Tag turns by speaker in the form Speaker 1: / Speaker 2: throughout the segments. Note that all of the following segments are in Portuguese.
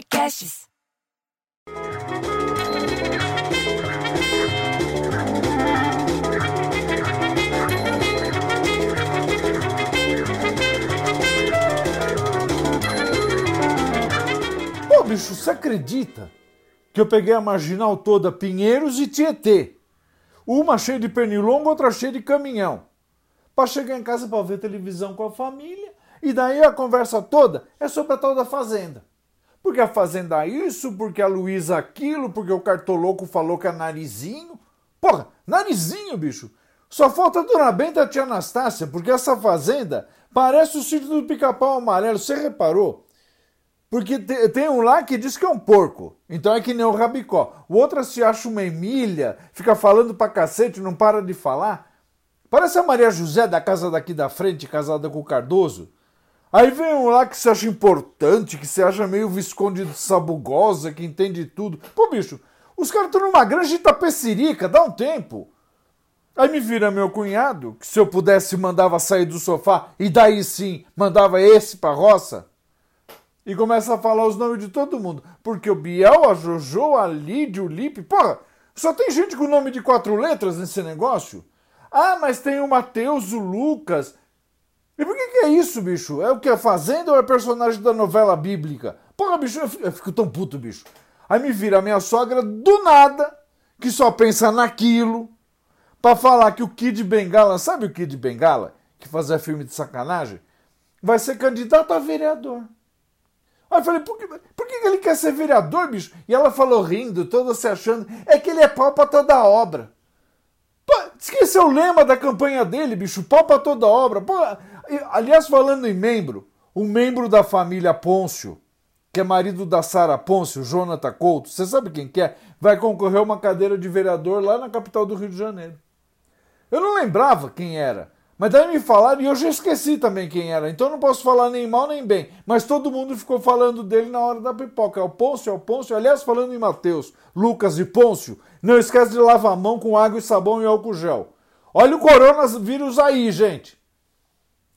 Speaker 1: Podcasts.
Speaker 2: Pô, bicho, você acredita que eu peguei a marginal toda Pinheiros e Tietê? Uma cheia de pernilongo, outra cheia de caminhão. Pra chegar em casa pra ver televisão com a família. E daí a conversa toda é sobre a tal da fazenda. Porque a fazenda é isso, porque a Luísa aquilo, porque o cartoloco falou que é narizinho. Porra, narizinho, bicho. Só falta a Dona Benta e a tia Anastácia, porque essa fazenda parece o sítio do pica-pau amarelo. Você reparou? Porque te- tem um lá que diz que é um porco. Então é que nem o rabicó. O outro se acha uma Emília, fica falando pra cacete, não para de falar. Parece a Maria José da casa daqui da frente, casada com o Cardoso. Aí vem um lá que se acha importante, que se acha meio visconde de sabugosa, que entende tudo. Pô, bicho, os caras estão numa grande tapecerica, dá um tempo. Aí me vira meu cunhado, que se eu pudesse mandava sair do sofá, e daí sim mandava esse pra roça. E começa a falar os nomes de todo mundo. Porque o Biel, a Jojo, a Lídia, o Lipe. Porra, só tem gente com nome de quatro letras nesse negócio? Ah, mas tem o Matheus, o Lucas. E por que, que é isso, bicho? É o que é Fazenda ou é personagem da novela bíblica? Porra, bicho, eu fico, tão puto, bicho. Aí me vira a minha sogra do nada, que só pensa naquilo, pra falar que o Kid Bengala, sabe o Kid Bengala, que fazia filme de sacanagem, vai ser candidato a vereador. Aí eu falei, por que, por que ele quer ser vereador, bicho? E ela falou rindo, toda se achando, é que ele é pau pra toda obra. Esqueceu o lema da campanha dele, bicho, pau pra toda obra. Pô, aliás, falando em membro, um membro da família Pôncio, que é marido da Sara Pôncio, Jonathan Couto, você sabe quem que é? Vai concorrer a uma cadeira de vereador lá na capital do Rio de Janeiro. Eu não lembrava quem era. Mas daí me falaram e eu já esqueci também quem era. Então não posso falar nem mal nem bem. Mas todo mundo ficou falando dele na hora da pipoca. É o Pôncio, é o Pôncio. Aliás, falando em Mateus, Lucas e Pôncio, não esquece de lavar a mão com água e sabão e álcool gel. Olha o coronavírus aí, gente.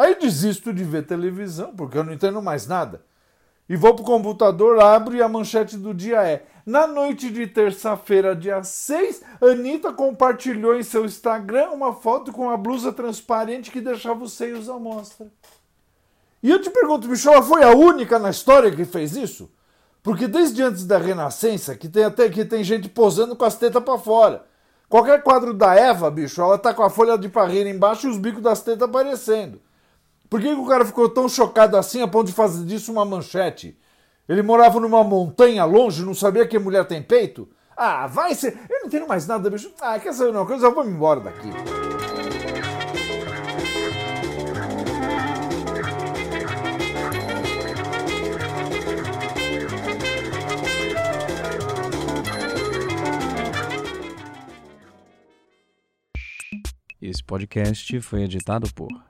Speaker 2: Aí desisto de ver televisão, porque eu não entendo mais nada. E vou pro computador, abro e a manchete do dia é: Na noite de terça-feira, dia 6, Anitta compartilhou em seu Instagram uma foto com uma blusa transparente que deixava os seios à mostra. E eu te pergunto, bicho, ela foi a única na história que fez isso? Porque desde antes da Renascença, que tem até que tem gente posando com as tetas pra fora. Qualquer quadro da Eva, bicho, ela tá com a folha de parreira embaixo e os bicos das tetas aparecendo. Por que, que o cara ficou tão chocado assim a ponto de fazer disso uma manchete? Ele morava numa montanha longe, não sabia que mulher tem peito? Ah, vai ser. Eu não entendo mais nada, bicho. Ah, quer saber uma coisa? Eu vou me embora daqui.
Speaker 3: Esse podcast foi editado por